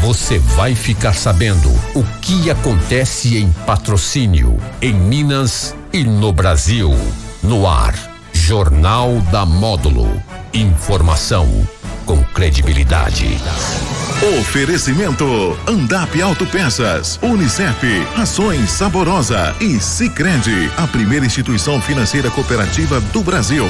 você vai ficar sabendo o que acontece em patrocínio, em Minas e no Brasil. No ar, Jornal da Módulo. Informação com credibilidade. Oferecimento: Andap Autopeças, Unicef, Rações Saborosa e Sicredi, a primeira instituição financeira cooperativa do Brasil.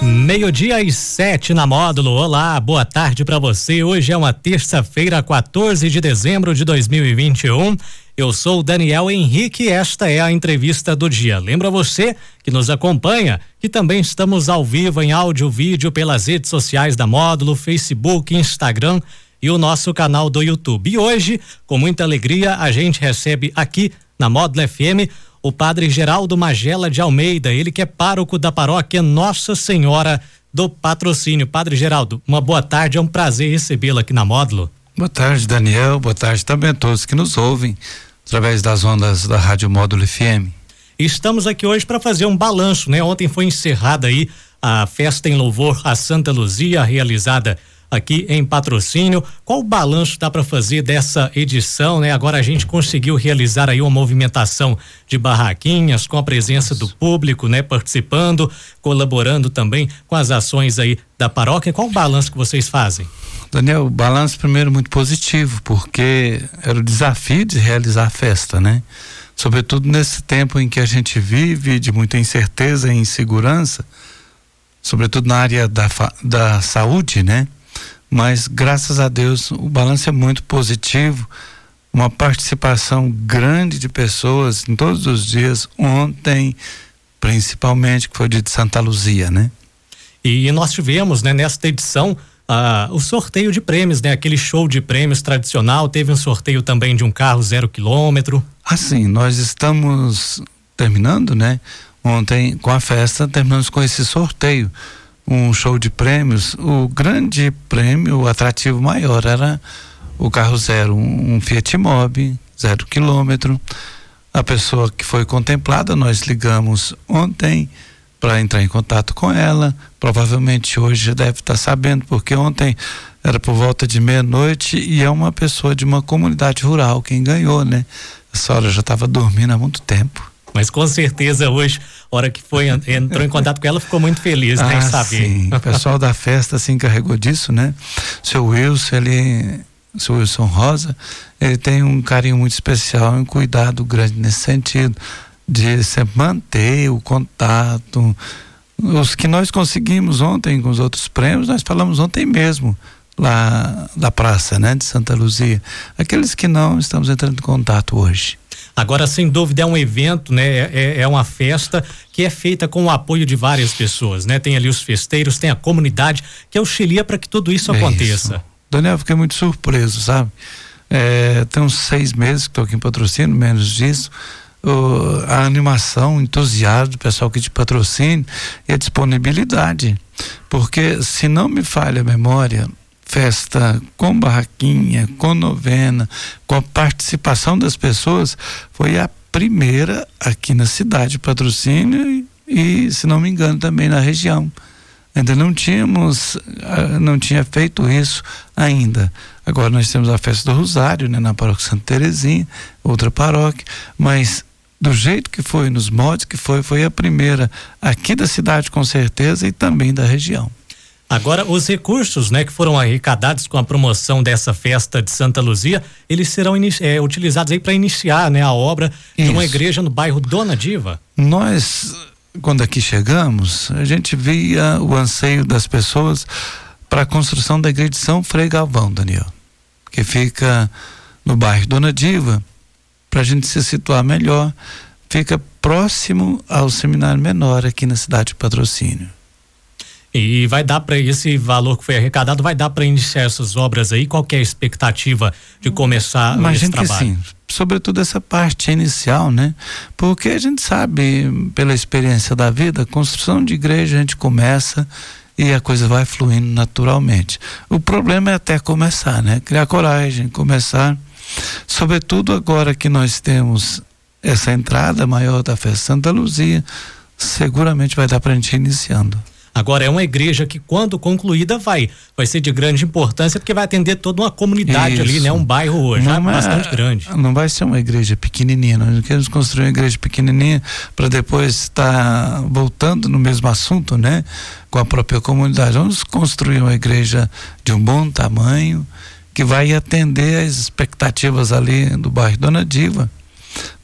Meio-dia e sete na módulo. Olá, boa tarde para você. Hoje é uma terça-feira, 14 de dezembro de 2021. Eu sou Daniel Henrique e esta é a entrevista do dia. Lembra você que nos acompanha que também estamos ao vivo em áudio, vídeo pelas redes sociais da módulo, Facebook, Instagram e o nosso canal do YouTube. E hoje, com muita alegria, a gente recebe aqui na Módulo FM o padre Geraldo Magela de Almeida, ele que é pároco da paróquia Nossa Senhora do Patrocínio. Padre Geraldo, uma boa tarde, é um prazer recebê-lo aqui na Módulo. Boa tarde, Daniel, boa tarde também a todos que nos ouvem através das ondas da Rádio Módulo FM. Estamos aqui hoje para fazer um balanço, né? Ontem foi encerrada aí a festa em louvor a Santa Luzia, realizada aqui em patrocínio. Qual o balanço dá para fazer dessa edição, né? Agora a gente conseguiu realizar aí uma movimentação de barraquinhas com a presença do público, né? Participando, colaborando também com as ações aí da paróquia. Qual o balanço que vocês fazem? Daniel, o balanço primeiro muito positivo, porque era o desafio de realizar a festa, né? Sobretudo nesse tempo em que a gente vive de muita incerteza e insegurança, sobretudo na área da, da saúde, né? Mas graças a Deus o balanço é muito positivo. Uma participação grande de pessoas em todos os dias, ontem, principalmente, que foi o dia de Santa Luzia, né? E nós tivemos, né, nesta edição, uh, o sorteio de prêmios, né? Aquele show de prêmios tradicional. Teve um sorteio também de um carro zero quilômetro. Assim, nós estamos terminando, né? Ontem com a festa, terminamos com esse sorteio um show de prêmios, o grande prêmio, o atrativo maior era o carro zero, um, Fiat Mobi, zero quilômetro. A pessoa que foi contemplada, nós ligamos ontem para entrar em contato com ela. Provavelmente hoje já deve estar tá sabendo, porque ontem era por volta de meia-noite e é uma pessoa de uma comunidade rural quem ganhou, né? A senhora já estava dormindo há muito tempo. Mas com certeza hoje, hora que foi entrou em contato com ela, ficou muito feliz, né, ah, saber. Sim. O pessoal da festa se encarregou disso, né? Seu Wilson, ele, seu Wilson Rosa, ele tem um carinho muito especial, um cuidado grande nesse sentido de sempre manter o contato. Os que nós conseguimos ontem com os outros prêmios, nós falamos ontem mesmo lá da praça, né, de Santa Luzia. Aqueles que não, estamos entrando em contato hoje. Agora, sem dúvida, é um evento, né? É, é, é uma festa que é feita com o apoio de várias pessoas, né? Tem ali os festeiros, tem a comunidade que auxilia para que tudo isso é aconteça. Isso. Daniel, fiquei muito surpreso, sabe? É, tem uns seis meses que estou aqui em patrocínio, menos disso. Uh, a animação, o entusiasmo do pessoal aqui de patrocínio e a disponibilidade. Porque, se não me falha a memória, festa com barraquinha, com novena, com a participação das pessoas, foi a primeira aqui na cidade, patrocínio e, e se não me engano, também na região. Ainda não tínhamos, ah, não tinha feito isso ainda. Agora nós temos a festa do Rosário, né, na paróquia Santa Terezinha, outra paróquia, mas do jeito que foi, nos modos que foi, foi a primeira aqui da cidade com certeza e também da região. Agora, os recursos, né, que foram arrecadados com a promoção dessa festa de Santa Luzia, eles serão é, utilizados aí para iniciar, né, a obra Isso. de uma igreja no bairro Dona Diva. Nós, quando aqui chegamos, a gente via o anseio das pessoas para a construção da igreja de São Frei Galvão, Daniel, que fica no bairro Dona Diva, para a gente se situar melhor, fica próximo ao seminário menor aqui na cidade de Patrocínio. E vai dar para esse valor que foi arrecadado, vai dar para iniciar essas obras aí? Qual é a expectativa de começar Imagina esse trabalho? Que, assim, sobretudo essa parte inicial, né? Porque a gente sabe, pela experiência da vida, construção de igreja a gente começa e a coisa vai fluindo naturalmente. O problema é até começar, né? Criar coragem, começar. Sobretudo agora que nós temos essa entrada maior da festa Santa Luzia, seguramente vai dar para a gente ir iniciando. Agora é uma igreja que quando concluída vai vai ser de grande importância porque vai atender toda uma comunidade Isso. ali, né? Um bairro hoje não é, bastante grande. Não vai ser uma igreja pequenininha, nós não queremos construir uma igreja pequenininha para depois estar tá voltando no mesmo assunto, né? Com a própria comunidade. Vamos construir uma igreja de um bom tamanho que vai atender as expectativas ali do bairro Dona Diva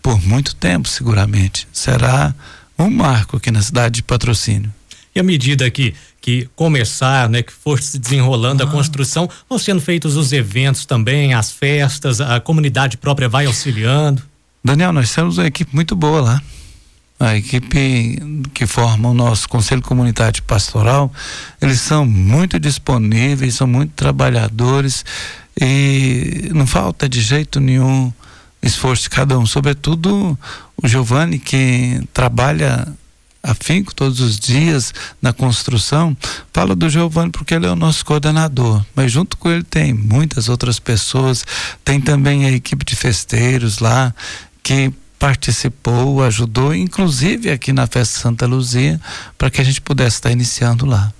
por muito tempo, seguramente. Será um marco aqui na cidade de Patrocínio. E à medida que, que começar, né, que for se desenrolando ah. a construção, vão sendo feitos os eventos também, as festas, a comunidade própria vai auxiliando. Daniel, nós temos uma equipe muito boa lá. A equipe que forma o nosso Conselho Comunitário Pastoral, eles são muito disponíveis, são muito trabalhadores e não falta de jeito nenhum esforço de cada um, sobretudo o Giovanni que trabalha afinco todos os dias na construção, fala do Giovanni porque ele é o nosso coordenador, mas junto com ele tem muitas outras pessoas, tem também a equipe de festeiros lá que participou, ajudou, inclusive aqui na festa Santa Luzia, para que a gente pudesse estar iniciando lá.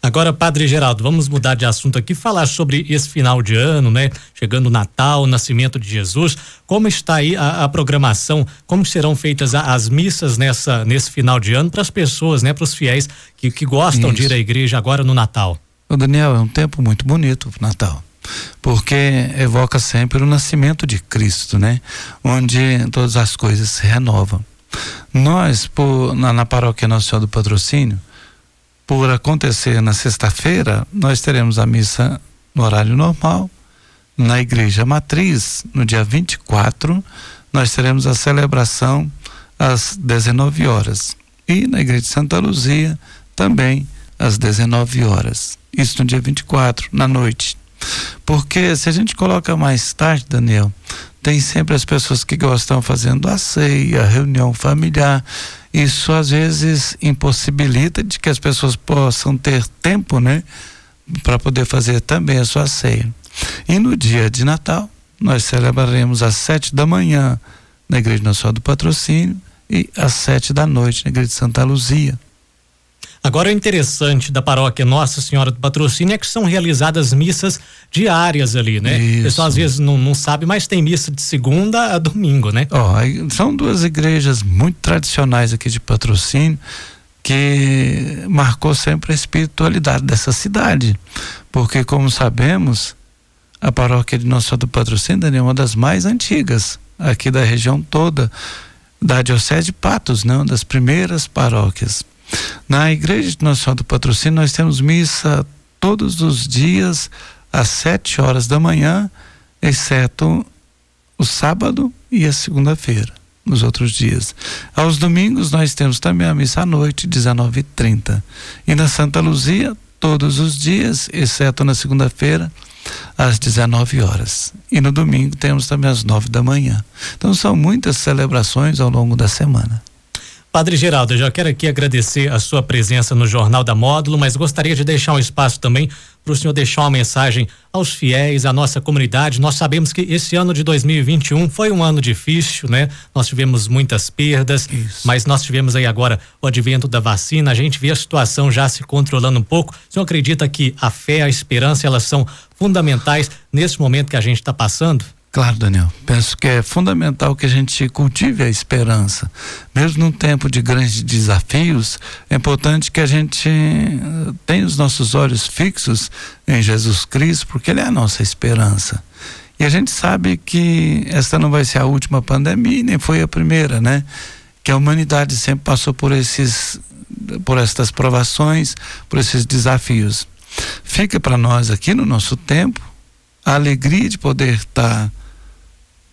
Agora, Padre Geraldo, vamos mudar de assunto aqui, falar sobre esse final de ano, né? Chegando o Natal, o nascimento de Jesus. Como está aí a, a programação? Como serão feitas a, as missas nessa nesse final de ano para as pessoas, né? Para os fiéis que, que gostam Isso. de ir à igreja agora no Natal? O Daniel, é um tempo muito bonito o Natal porque evoca sempre o nascimento de Cristo, né? Onde todas as coisas se renovam. Nós, por, na, na paróquia Nossa Senhora do Patrocínio, por acontecer na sexta-feira, nós teremos a missa no horário normal. Na igreja matriz, no dia 24, nós teremos a celebração às 19 horas. E na igreja de Santa Luzia, também às 19 horas. Isso no dia 24, na noite. Porque se a gente coloca mais tarde, Daniel, tem sempre as pessoas que gostam fazendo a ceia, reunião familiar. Isso às vezes impossibilita de que as pessoas possam ter tempo, né, para poder fazer também a sua ceia. E no dia de Natal, nós celebraremos às sete da manhã na Igreja Nacional do Patrocínio e às sete da noite na Igreja de Santa Luzia. Agora, o interessante da paróquia Nossa Senhora do Patrocínio é que são realizadas missas diárias ali, né? Isso. O pessoal às vezes não, não sabe, mas tem missa de segunda a domingo, né? Oh, são duas igrejas muito tradicionais aqui de Patrocínio que marcou sempre a espiritualidade dessa cidade. Porque, como sabemos, a paróquia de Nossa Senhora do Patrocínio é uma das mais antigas aqui da região toda, da Diocese de Patos, não, das primeiras paróquias. Na Igreja de Nossa Senhora do Patrocínio, nós temos missa todos os dias às sete horas da manhã, exceto o sábado e a segunda-feira, nos outros dias. Aos domingos, nós temos também a missa à noite, 19h30. E na Santa Luzia, todos os dias, exceto na segunda-feira, às 19 horas. E no domingo temos também às 9 da manhã. Então são muitas celebrações ao longo da semana. Padre Geraldo, eu já quero aqui agradecer a sua presença no Jornal da Módulo, mas gostaria de deixar um espaço também para o senhor deixar uma mensagem aos fiéis, à nossa comunidade. Nós sabemos que esse ano de 2021 foi um ano difícil, né? Nós tivemos muitas perdas, Isso. mas nós tivemos aí agora o advento da vacina, a gente vê a situação já se controlando um pouco. O senhor acredita que a fé, a esperança, elas são fundamentais nesse momento que a gente está passando? Claro, Daniel. Penso que é fundamental que a gente cultive a esperança. Mesmo num tempo de grandes desafios, é importante que a gente eh, tenha os nossos olhos fixos em Jesus Cristo, porque Ele é a nossa esperança. E a gente sabe que esta não vai ser a última pandemia, nem foi a primeira, né? Que a humanidade sempre passou por esses, por estas provações, por esses desafios. Fica para nós aqui no nosso tempo a alegria de poder estar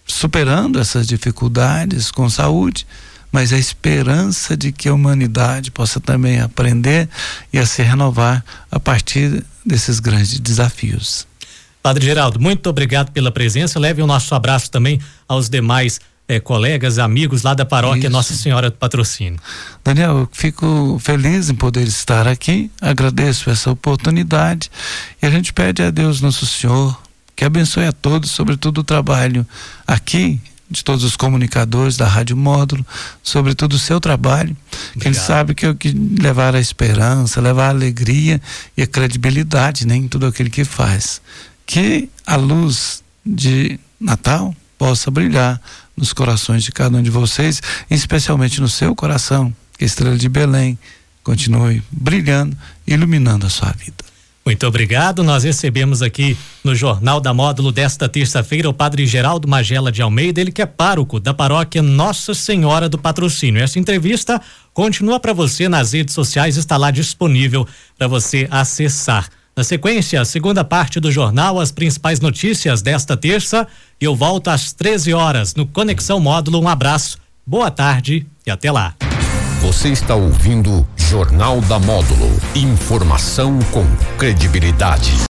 superando essas dificuldades com saúde, mas a esperança de que a humanidade possa também aprender e a se renovar a partir desses grandes desafios. Padre Geraldo, muito obrigado pela presença. Leve o nosso abraço também aos demais eh, colegas, amigos lá da paróquia Isso. Nossa Senhora do Patrocínio. Daniel, eu fico feliz em poder estar aqui, agradeço essa oportunidade e a gente pede a Deus Nosso Senhor que abençoe a todos, sobretudo o trabalho aqui de todos os comunicadores da Rádio Módulo, sobretudo o seu trabalho, que ele sabe que é o que levar a esperança, levar a alegria e a credibilidade né, em tudo aquilo que faz. Que a luz de Natal possa brilhar nos corações de cada um de vocês, especialmente no seu coração, que a estrela de Belém continue brilhando, iluminando a sua vida. Muito obrigado. Nós recebemos aqui no Jornal da Módulo desta terça-feira o Padre Geraldo Magela de Almeida, ele que é pároco da paróquia Nossa Senhora do Patrocínio. Essa entrevista continua para você nas redes sociais, está lá disponível para você acessar. Na sequência, a segunda parte do jornal, as principais notícias desta terça. Eu volto às 13 horas no Conexão Módulo. Um abraço, boa tarde e até lá. Você está ouvindo Jornal da Módulo. Informação com credibilidade.